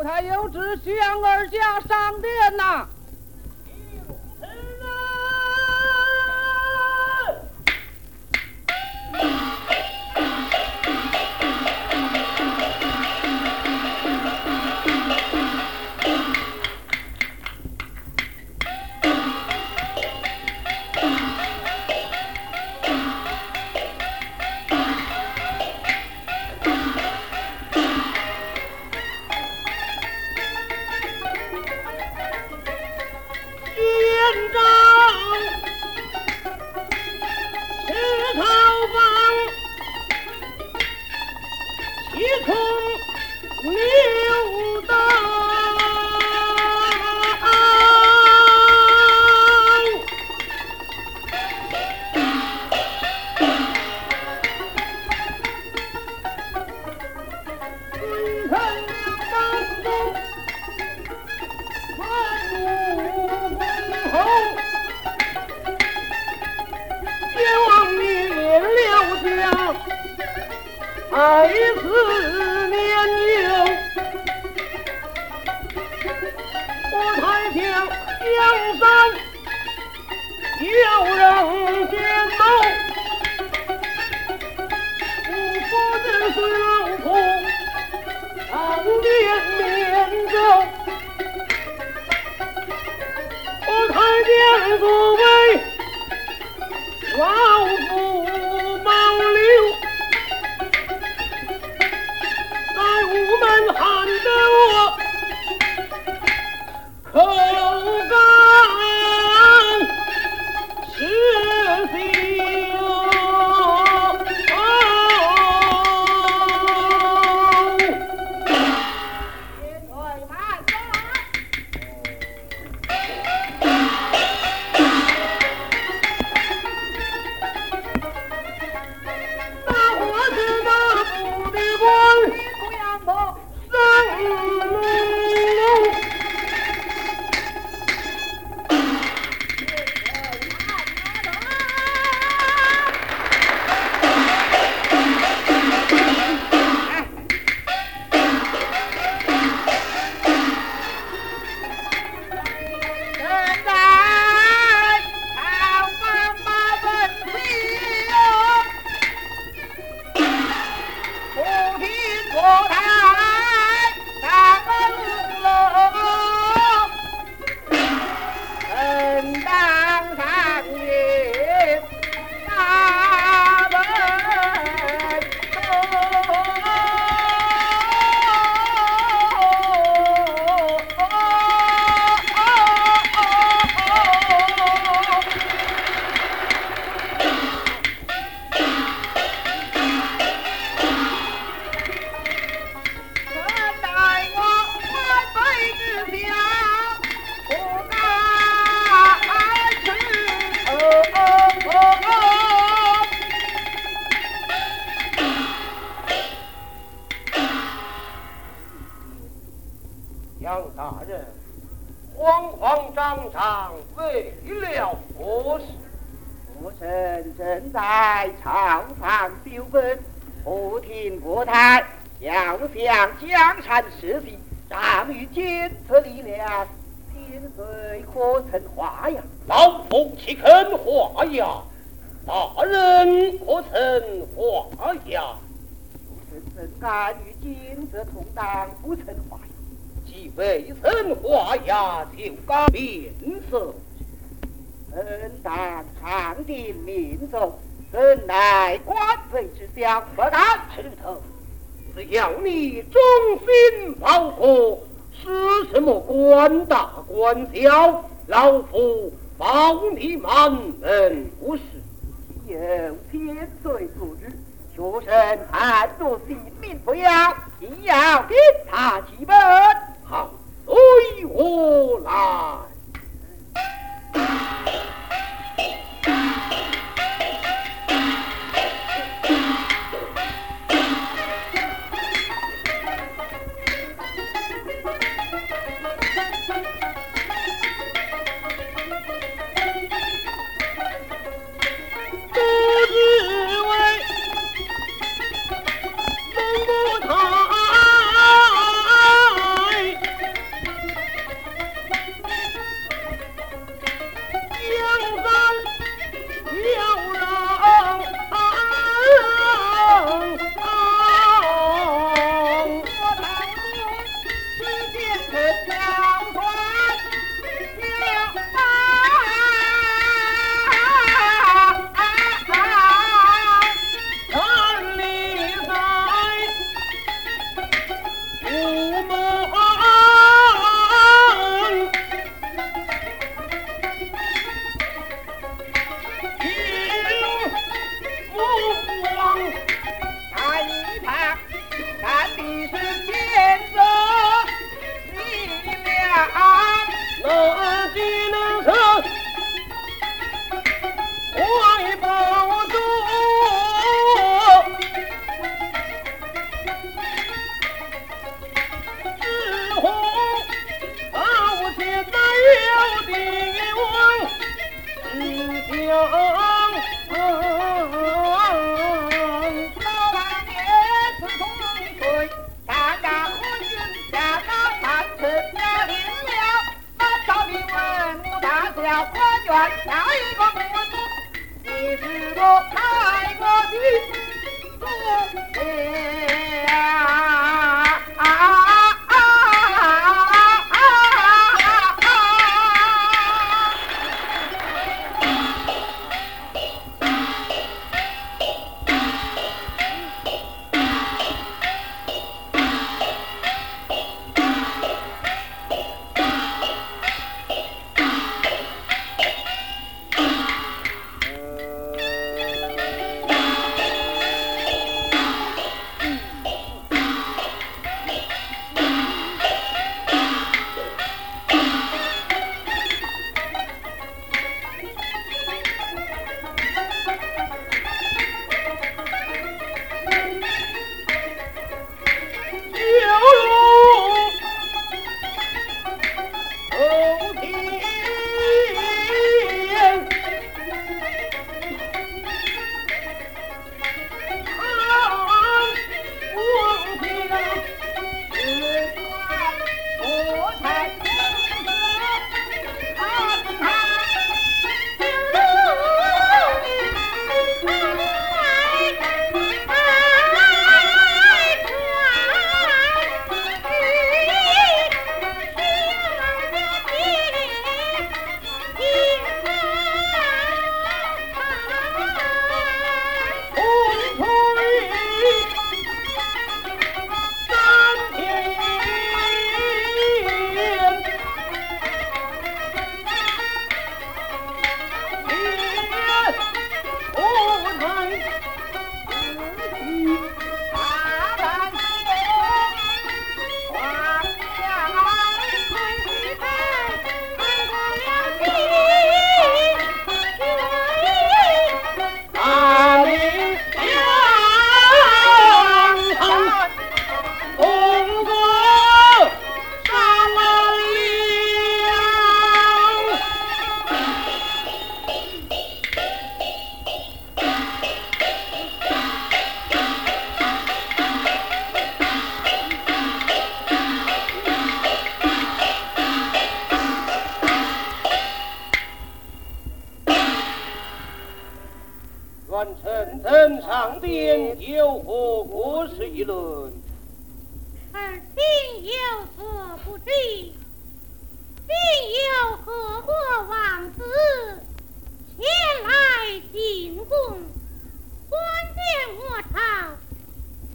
不太有旨宣儿家商店呐。今生当中万古封侯冤枉你留下二十年有我太想江山有人建功不法治蝴蝶。在朝堂丢分，不听国太，要向江山社稷，长于坚持力量，天罪可成华呀？老夫岂肯华呀？大人可曾华呀？如臣怎敢与金泽同党不成化呀？即未成华呀，就该免死。本大长的民众。真乃官匪之乡不敢吃头只要你忠心报国是什么官大官小老夫保你满门无事有天罪组织学生贪图性命不要你要给他几本好推我来。了官员，哪一个不问？你是个开过的路呀？儿今有何不知，今有何过王子前来进贡，关见我朝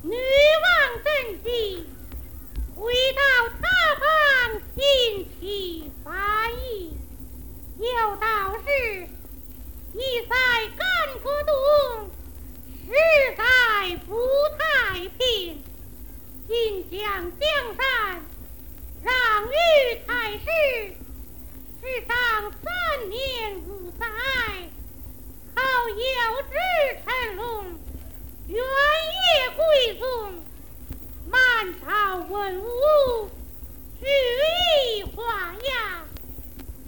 女王登基，回到他方新起发意，有道是：一在干戈动，十在不太平。今将江山让与太师，世上三年五载，好有志成龙，原业贵宗，满朝文武举一华呀，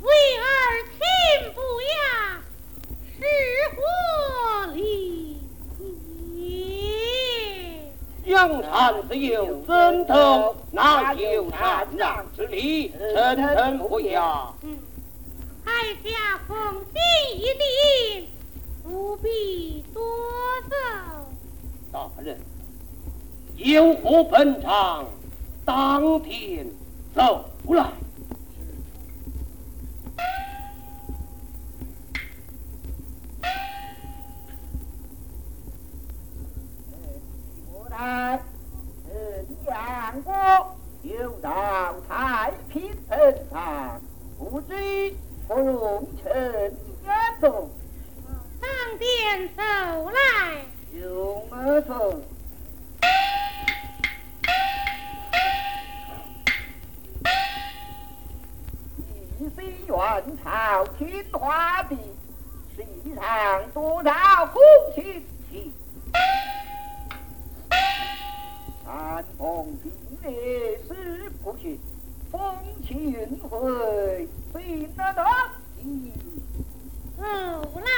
为儿亲不呀，是乎也？江山自有枕头，哪有禅让之理？臣臣不雅。嗯，台下奉心一定，不必多奏。大人，有何本场？当天走来。我待陈阳国有到太平城上，不知不用臣远走，上殿走。来，用儿走。一心愿朝天花地，世上多少公卿卿。三奉兵烈士不屈，风起云回，谁能得意？走来，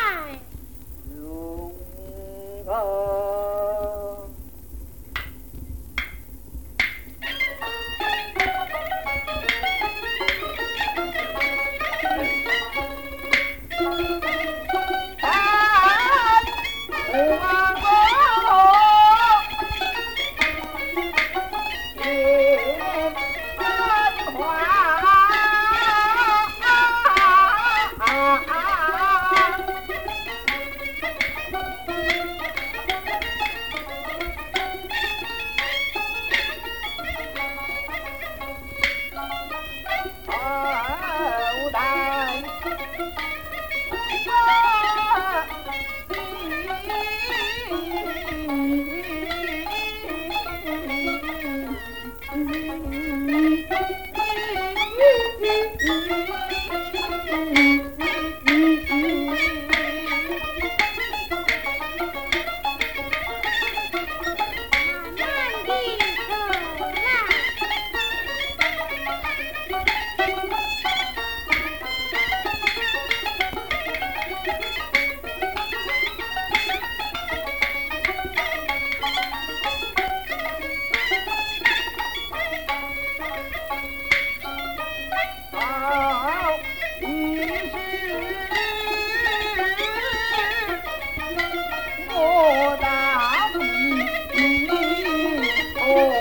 Oh.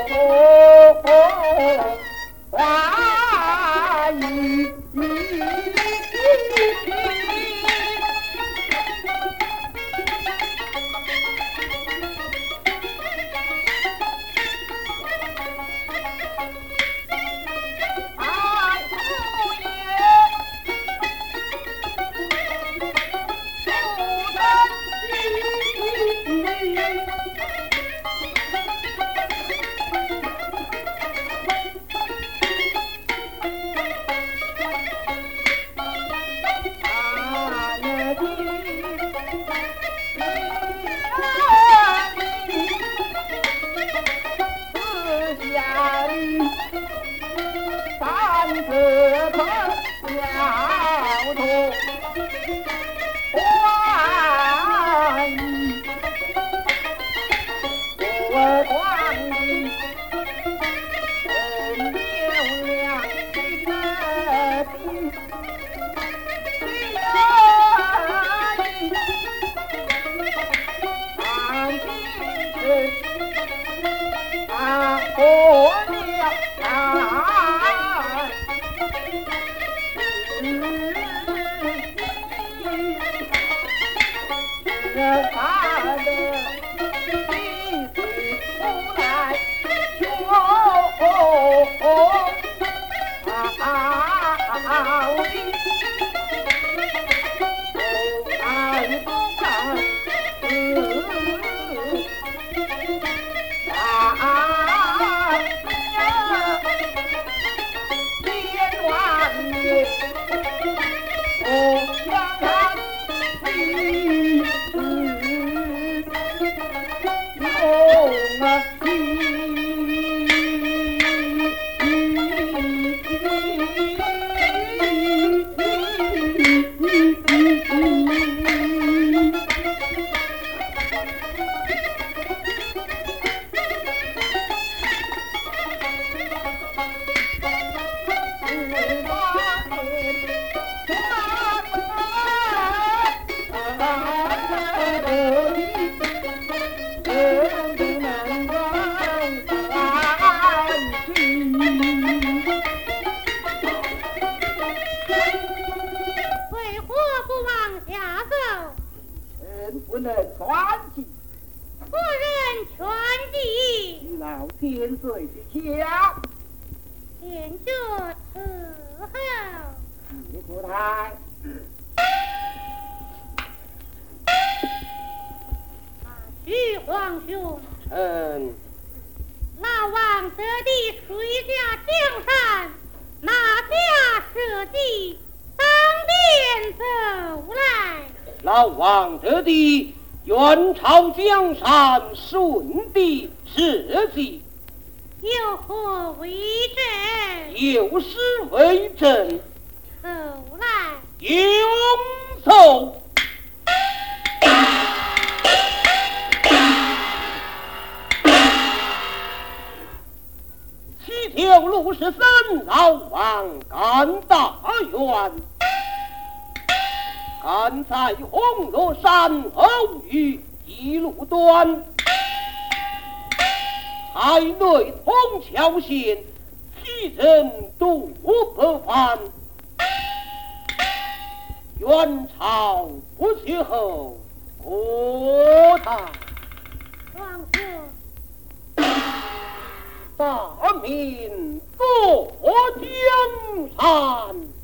臣不能传？老天岁之下，便着伺候。谢国太。徐皇兄，臣那王得的垂下江山，哪家设计当殿走来？老王得的元朝江山顺帝设计，有何为证？有诗为证，走来。永奏。七条路十三，老王干大愿。敢在红罗山偶遇一路端，海内通桥县，其人独不凡。元朝不去后，国泰皇兄，大明坐江山。